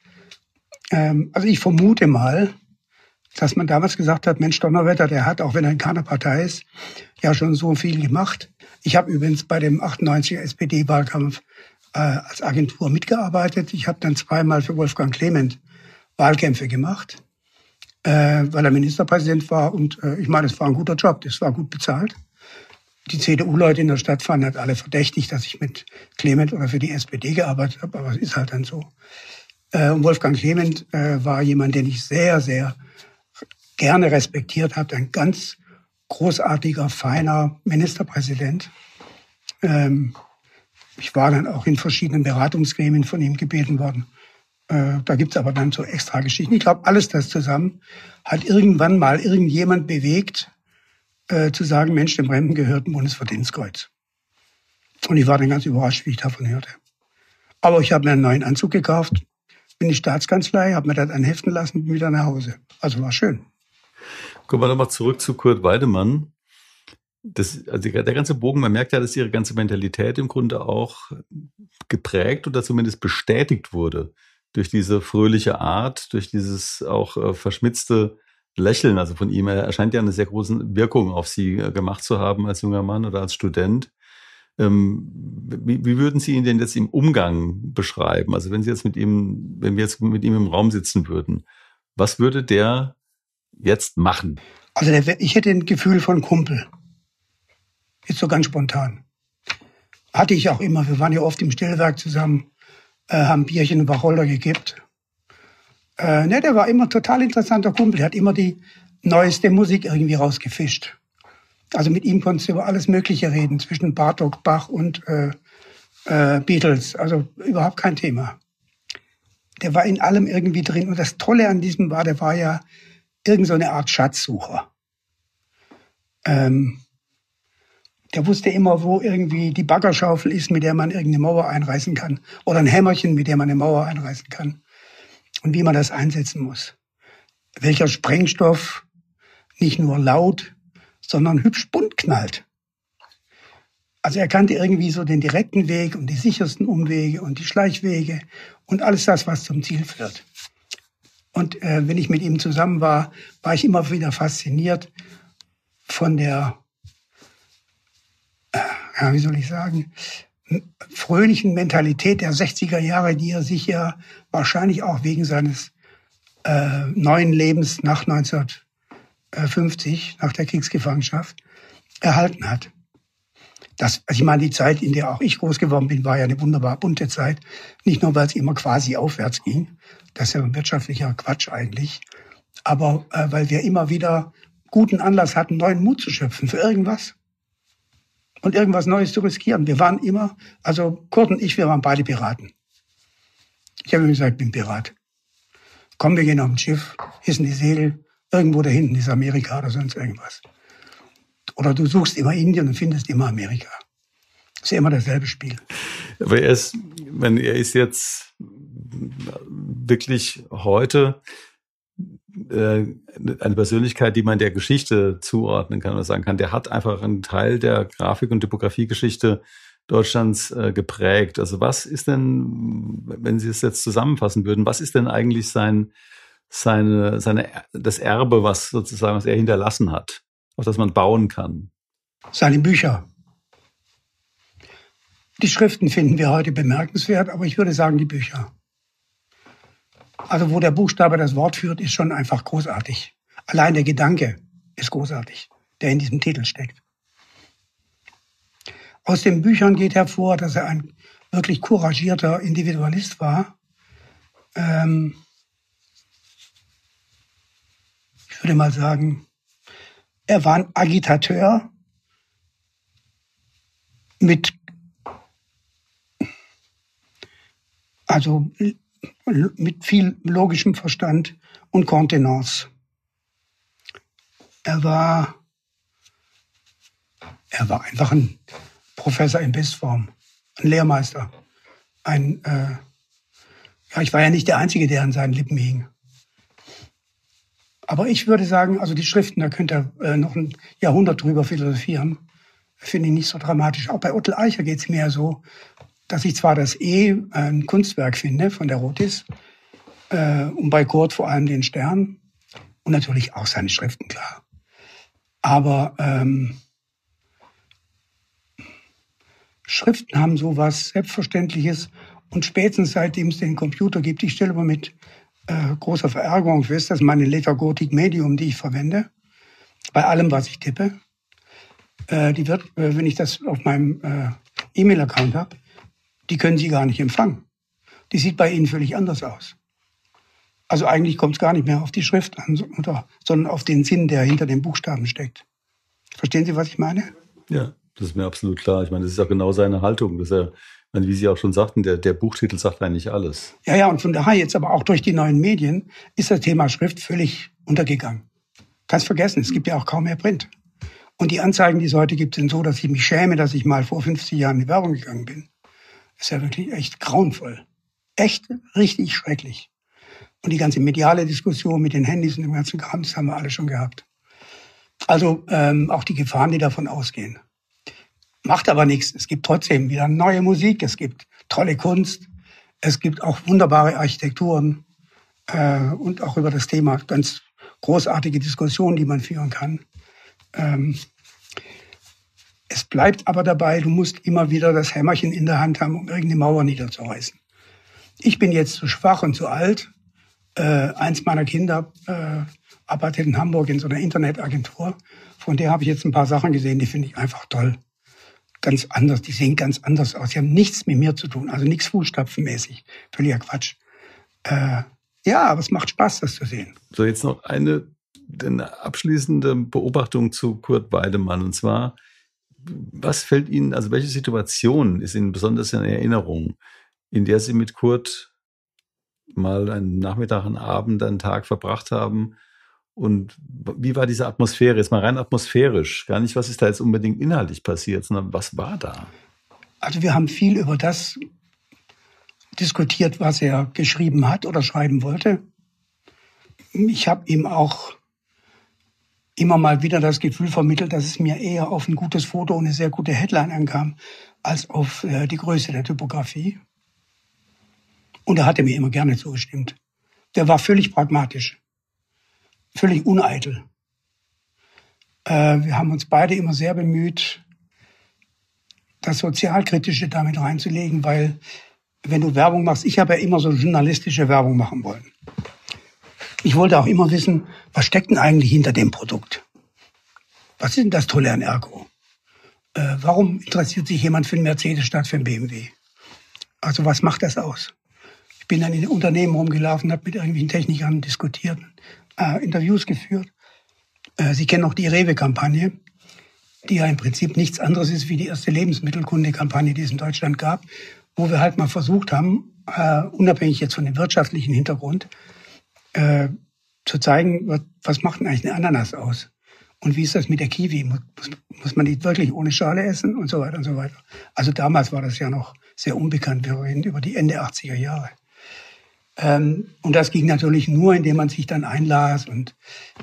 Ähm, also ich vermute mal, dass man damals gesagt hat, Mensch, Donnerwetter, der hat, auch wenn er in keiner Partei ist, ja schon so viel gemacht. Ich habe übrigens bei dem 98er SPD-Wahlkampf äh, als Agentur mitgearbeitet. Ich habe dann zweimal für Wolfgang Clement Wahlkämpfe gemacht, äh, weil er Ministerpräsident war. Und äh, ich meine, es war ein guter Job, das war gut bezahlt. Die CDU-Leute in der Stadt fanden halt alle verdächtig, dass ich mit Clement oder für die SPD gearbeitet habe, aber es ist halt dann so. Äh, und Wolfgang Clement äh, war jemand, den ich sehr, sehr gerne respektiert habe, ein ganz großartiger, feiner Ministerpräsident. Ähm, ich war dann auch in verschiedenen Beratungsgremien von ihm gebeten worden. Äh, da gibt's aber dann so extra Geschichten. Ich glaube, alles das zusammen hat irgendwann mal irgendjemand bewegt, zu sagen, Mensch, dem Bremden gehört ein Bundesverdienstkreuz. Und ich war dann ganz überrascht, wie ich davon hörte. Aber ich habe mir einen neuen Anzug gekauft, bin in die Staatskanzlei, habe mir das anheften lassen bin wieder nach Hause. Also war schön. Kommen wir nochmal zurück zu Kurt Weidemann. Das, also der ganze Bogen, man merkt ja, dass ihre ganze Mentalität im Grunde auch geprägt oder zumindest bestätigt wurde durch diese fröhliche Art, durch dieses auch äh, verschmitzte Lächeln. Also von ihm, er scheint ja eine sehr große Wirkung auf sie äh, gemacht zu haben als junger Mann oder als Student. Ähm, wie, wie würden Sie ihn denn jetzt im Umgang beschreiben? Also wenn Sie jetzt mit ihm, wenn wir jetzt mit ihm im Raum sitzen würden, was würde der jetzt machen? Also der, ich hätte ein Gefühl von Kumpel. Jetzt so ganz spontan. Hatte ich auch immer. Wir waren ja oft im Stellwerk zusammen, äh, haben Bierchen und Wacholder gekippt. Äh, ne, der war immer total interessanter Kumpel. Der hat immer die neueste Musik irgendwie rausgefischt. Also mit ihm konntest du über alles Mögliche reden, zwischen Bartok, Bach und äh, äh, Beatles. Also überhaupt kein Thema. Der war in allem irgendwie drin. Und das Tolle an diesem war, der war ja irgend so eine Art Schatzsucher. Ähm, der wusste immer, wo irgendwie die Baggerschaufel ist, mit der man irgendeine Mauer einreißen kann. Oder ein Hämmerchen, mit dem man eine Mauer einreißen kann. Und wie man das einsetzen muss. Welcher Sprengstoff nicht nur laut, sondern hübsch bunt knallt. Also er kannte irgendwie so den direkten Weg und die sichersten Umwege und die Schleichwege und alles das, was zum Ziel führt. Und äh, wenn ich mit ihm zusammen war, war ich immer wieder fasziniert von der, äh, ja, wie soll ich sagen, fröhlichen Mentalität der 60er Jahre, die er sich ja wahrscheinlich auch wegen seines äh, neuen Lebens nach 1950, nach der Kriegsgefangenschaft, erhalten hat. Das, also ich meine, die Zeit, in der auch ich groß geworden bin, war ja eine wunderbar bunte Zeit. Nicht nur, weil es immer quasi aufwärts ging, das ist ja ein wirtschaftlicher Quatsch eigentlich. Aber äh, weil wir immer wieder guten Anlass hatten, neuen Mut zu schöpfen für irgendwas. Und irgendwas Neues zu riskieren. Wir waren immer, also Kurt und ich, wir waren beide Piraten. Ich habe gesagt, ich bin Pirat. Komm, wir gehen auf ein Schiff, hissen die Segel, irgendwo da hinten ist Amerika oder sonst irgendwas. Oder du suchst immer Indien und findest immer Amerika. Das ist ja immer dasselbe Spiel. Aber er ist, wenn er ist jetzt wirklich heute äh, eine Persönlichkeit, die man der Geschichte zuordnen kann oder sagen kann, der hat einfach einen Teil der Grafik- und Typografiegeschichte Deutschlands äh, geprägt. Also was ist denn, wenn Sie es jetzt zusammenfassen würden, was ist denn eigentlich sein, seine, seine, das Erbe, was sozusagen, was er hinterlassen hat, auf das man bauen kann? Seine Bücher. Die Schriften finden wir heute bemerkenswert, aber ich würde sagen die Bücher. Also wo der Buchstabe das Wort führt, ist schon einfach großartig. Allein der Gedanke ist großartig, der in diesem Titel steckt. Aus den Büchern geht hervor, dass er ein wirklich couragierter Individualist war. Ähm ich würde mal sagen, er war ein Agitateur mit, also mit viel logischem Verstand und Kontenance. Er war, er war einfach ein Professor in Bestform, ein Lehrmeister, ein, äh, ja, ich war ja nicht der Einzige, der an seinen Lippen hing. Aber ich würde sagen, also die Schriften, da könnt ihr äh, noch ein Jahrhundert drüber philosophieren. Finde ich nicht so dramatisch. Auch bei Ottel Eicher geht es mir so, dass ich zwar das E ein Kunstwerk finde von der Rotis äh, und bei Kurt vor allem den Stern und natürlich auch seine Schriften, klar. Aber ähm, Schriften haben so was Selbstverständliches und spätestens seitdem es den Computer gibt, ich stelle aber mit äh, großer Verärgerung fest, dass meine Lettergotik Medium, die ich verwende, bei allem, was ich tippe, äh, die wird, äh, wenn ich das auf meinem äh, E-Mail-Account habe, die können Sie gar nicht empfangen. Die sieht bei Ihnen völlig anders aus. Also eigentlich kommt es gar nicht mehr auf die Schrift an, sondern auf den Sinn, der hinter den Buchstaben steckt. Verstehen Sie, was ich meine? Ja, das ist mir absolut klar. Ich meine, das ist auch genau seine Haltung, dass er wie Sie auch schon sagten, der, der Buchtitel sagt eigentlich alles. Ja, ja, und von daher jetzt aber auch durch die neuen Medien ist das Thema Schrift völlig untergegangen. Kannst vergessen, es gibt ja auch kaum mehr Print. Und die Anzeigen, die es heute gibt, sind so, dass ich mich schäme, dass ich mal vor 50 Jahren in die Werbung gegangen bin. ist ja wirklich echt grauenvoll. Echt richtig schrecklich. Und die ganze mediale Diskussion mit den Handys und dem ganzen Kram, das haben wir alle schon gehabt. Also ähm, auch die Gefahren, die davon ausgehen. Macht aber nichts. Es gibt trotzdem wieder neue Musik, es gibt tolle Kunst, es gibt auch wunderbare Architekturen äh, und auch über das Thema ganz großartige Diskussionen, die man führen kann. Ähm, es bleibt aber dabei, du musst immer wieder das Hämmerchen in der Hand haben, um irgendeine Mauer niederzureißen. Ich bin jetzt zu schwach und zu alt. Äh, eins meiner Kinder äh, arbeitet in Hamburg in so einer Internetagentur. Von der habe ich jetzt ein paar Sachen gesehen, die finde ich einfach toll ganz anders, die sehen ganz anders aus. Die haben nichts mit mir zu tun, also nichts Fußstapfenmäßig. Völliger Quatsch. Äh, ja, aber es macht Spaß, das zu sehen. So, jetzt noch eine, eine abschließende Beobachtung zu Kurt Weidemann. Und zwar, was fällt Ihnen, also welche Situation ist Ihnen besonders in Erinnerung, in der Sie mit Kurt mal einen Nachmittag, einen Abend, einen Tag verbracht haben, und wie war diese Atmosphäre? Jetzt mal rein atmosphärisch. Gar nicht, was ist da jetzt unbedingt inhaltlich passiert, sondern was war da? Also wir haben viel über das diskutiert, was er geschrieben hat oder schreiben wollte. Ich habe ihm auch immer mal wieder das Gefühl vermittelt, dass es mir eher auf ein gutes Foto und eine sehr gute Headline ankam, als auf äh, die Größe der Typografie. Und er hatte mir immer gerne zugestimmt. Der war völlig pragmatisch völlig uneitel. Äh, wir haben uns beide immer sehr bemüht, das Sozialkritische damit reinzulegen, weil wenn du Werbung machst, ich habe ja immer so journalistische Werbung machen wollen. Ich wollte auch immer wissen, was steckt denn eigentlich hinter dem Produkt? Was ist denn das Tolle an Ergo? Äh, warum interessiert sich jemand für einen Mercedes statt für einen BMW? Also was macht das aus? Ich bin dann in Unternehmen rumgelaufen, habe mit irgendwelchen Technikern diskutiert äh, Interviews geführt. Äh, Sie kennen auch die Rewe-Kampagne, die ja im Prinzip nichts anderes ist wie die erste Lebensmittelkunde-Kampagne, die es in Deutschland gab, wo wir halt mal versucht haben, äh, unabhängig jetzt von dem wirtschaftlichen Hintergrund, äh, zu zeigen, was macht denn eigentlich eine Ananas aus? Und wie ist das mit der Kiwi? Muss, muss man die wirklich ohne Schale essen und so weiter und so weiter? Also damals war das ja noch sehr unbekannt. Wir reden über die Ende 80er Jahre. Ähm, und das ging natürlich nur, indem man sich dann einlas und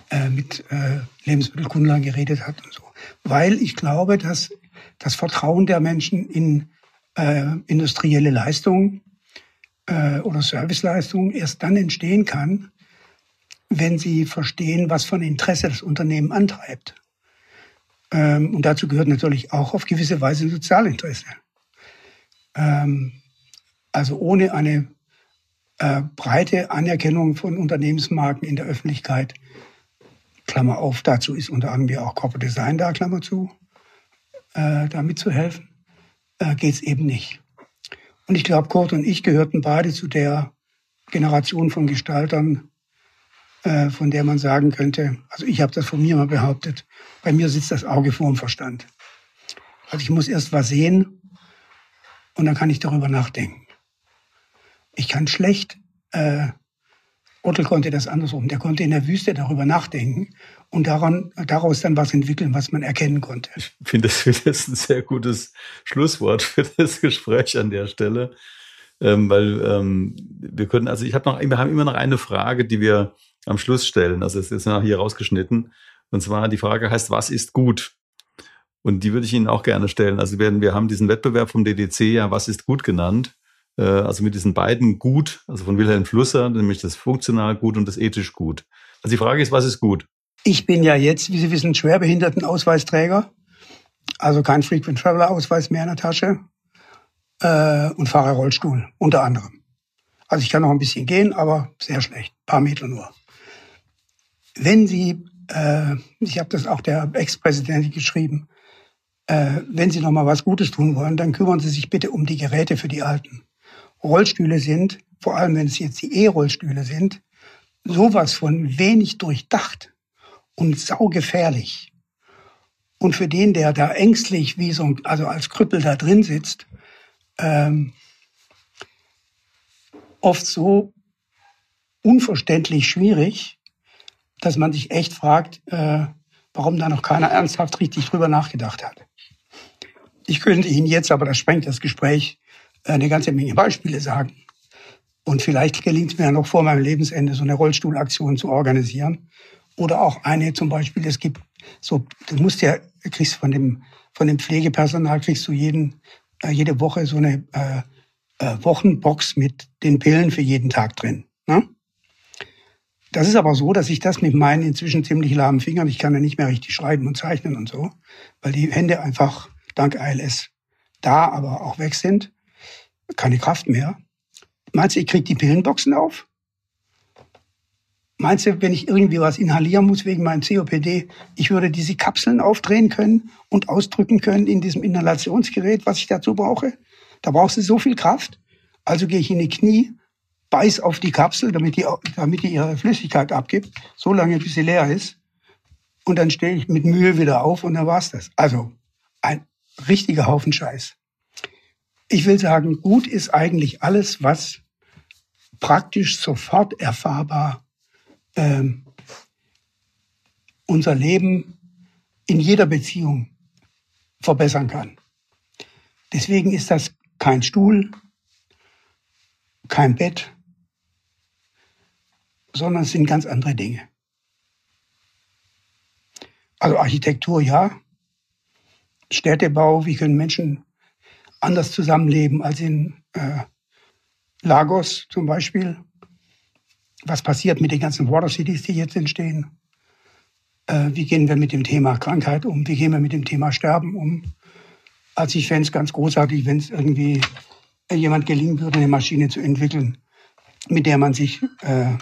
äh, mit äh, Lebensmittelkundlern geredet hat und so. Weil ich glaube, dass das Vertrauen der Menschen in äh, industrielle Leistungen oder Serviceleistungen erst dann entstehen kann, wenn sie verstehen, was von Interesse das Unternehmen antreibt. Ähm, und dazu gehört natürlich auch auf gewisse Weise Sozialinteresse. Ähm, also ohne eine äh, breite Anerkennung von Unternehmensmarken in der Öffentlichkeit. Klammer auf, dazu ist unter anderem auch Corporate Design da, Klammer zu, äh, da mitzuhelfen, äh, geht es eben nicht. Und ich glaube, Kurt und ich gehörten beide zu der Generation von Gestaltern, äh, von der man sagen könnte, also ich habe das von mir mal behauptet, bei mir sitzt das Auge vor dem Verstand. Also ich muss erst was sehen und dann kann ich darüber nachdenken. Ich kann schlecht, äh, Ottel konnte das andersrum, der konnte in der Wüste darüber nachdenken und daran, daraus dann was entwickeln, was man erkennen konnte. Ich finde, das ist ein sehr gutes Schlusswort für das Gespräch an der Stelle. Ähm, weil ähm, wir können, also ich habe noch, wir haben immer noch eine Frage, die wir am Schluss stellen. Also es ist ja hier rausgeschnitten. Und zwar die Frage heißt, was ist gut? Und die würde ich Ihnen auch gerne stellen. Also wir, wir haben diesen Wettbewerb vom DDC ja, was ist gut genannt? Äh, also mit diesen beiden Gut, also von Wilhelm Flusser, nämlich das funktional gut und das ethisch gut. Also die Frage ist, was ist gut? Ich bin ja jetzt, wie Sie wissen, Schwerbehindertenausweisträger, also kein Frequent Traveler Ausweis mehr in der Tasche äh, und fahre Rollstuhl unter anderem. Also ich kann noch ein bisschen gehen, aber sehr schlecht, paar Meter nur. Wenn Sie, äh, ich habe das auch der Ex-Präsidentin geschrieben, äh, wenn Sie noch mal was Gutes tun wollen, dann kümmern Sie sich bitte um die Geräte für die Alten. Rollstühle sind, vor allem wenn es jetzt die E-Rollstühle sind, sowas von wenig durchdacht und saugefährlich. Und für den, der da ängstlich wie so, also als Krüppel da drin sitzt, ähm, oft so unverständlich schwierig, dass man sich echt fragt, äh, warum da noch keiner ernsthaft richtig drüber nachgedacht hat. Ich könnte Ihnen jetzt, aber das sprengt das Gespräch, eine ganze Menge Beispiele sagen. Und vielleicht gelingt es mir noch vor meinem Lebensende, so eine Rollstuhlaktion zu organisieren. Oder auch eine zum Beispiel, es gibt so, du musst ja, kriegst von dem, von dem Pflegepersonal, kriegst du jeden, äh, jede Woche so eine äh, äh, Wochenbox mit den Pillen für jeden Tag drin. Ne? Das ist aber so, dass ich das mit meinen inzwischen ziemlich lahmen Fingern, ich kann ja nicht mehr richtig schreiben und zeichnen und so, weil die Hände einfach dank ALS da, aber auch weg sind. Keine Kraft mehr. Meinst du, ich krieg die Pillenboxen auf? Meinst du, wenn ich irgendwie was inhalieren muss wegen meinem COPD, ich würde diese Kapseln aufdrehen können und ausdrücken können in diesem Inhalationsgerät, was ich dazu brauche? Da brauchst du so viel Kraft. Also gehe ich in die Knie, beiß auf die Kapsel, damit die, damit die ihre Flüssigkeit abgibt, so lange bis sie leer ist. Und dann stehe ich mit Mühe wieder auf und dann war's das. Also ein richtiger Haufen Scheiß. Ich will sagen, gut ist eigentlich alles, was praktisch sofort erfahrbar ähm, unser Leben in jeder Beziehung verbessern kann. Deswegen ist das kein Stuhl, kein Bett, sondern es sind ganz andere Dinge. Also Architektur ja, Städtebau, wie können Menschen anders zusammenleben als in äh, Lagos zum Beispiel. Was passiert mit den ganzen Water Cities, die jetzt entstehen? Äh, wie gehen wir mit dem Thema Krankheit um? Wie gehen wir mit dem Thema Sterben um? Also ich fände es ganz großartig, wenn es irgendwie jemand gelingen würde, eine Maschine zu entwickeln, mit der man sich äh,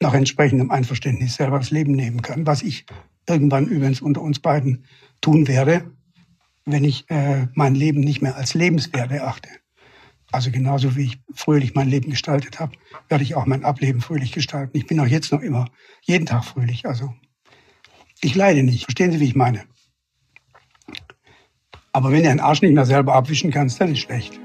nach entsprechendem Einverständnis selber das Leben nehmen kann, was ich irgendwann übrigens unter uns beiden tun werde, wenn ich äh, mein Leben nicht mehr als lebenswert erachte. Also genauso wie ich fröhlich mein Leben gestaltet habe, werde ich auch mein Ableben fröhlich gestalten. Ich bin auch jetzt noch immer jeden Tag fröhlich. Also ich leide nicht. Verstehen Sie, wie ich meine? Aber wenn du einen Arsch nicht mehr selber abwischen kannst, dann ist schlecht.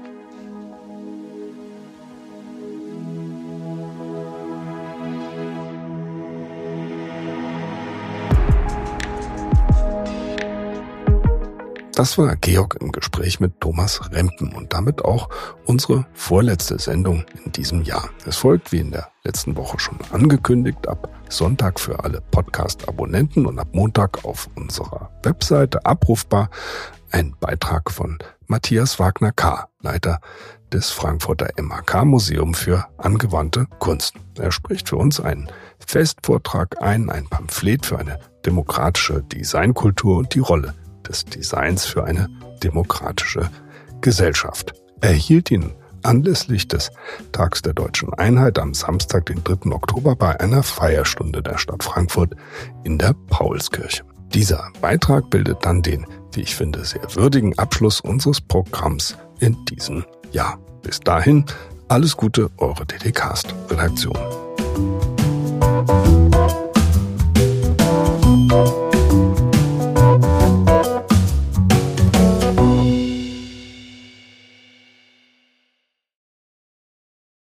Das war Georg im Gespräch mit Thomas Rempen und damit auch unsere vorletzte Sendung in diesem Jahr. Es folgt, wie in der letzten Woche schon angekündigt, ab Sonntag für alle Podcast-Abonnenten und ab Montag auf unserer Webseite abrufbar ein Beitrag von Matthias Wagner K., Leiter des Frankfurter MAK Museum für angewandte Kunst. Er spricht für uns einen Festvortrag ein, ein Pamphlet für eine demokratische Designkultur und die Rolle des Designs für eine demokratische Gesellschaft. Erhielt ihn anlässlich des Tags der deutschen Einheit am Samstag, den 3. Oktober, bei einer Feierstunde der Stadt Frankfurt in der Paulskirche. Dieser Beitrag bildet dann den, wie ich finde, sehr würdigen Abschluss unseres Programms in diesem Jahr. Bis dahin, alles Gute, eure DDcast-Redaktion.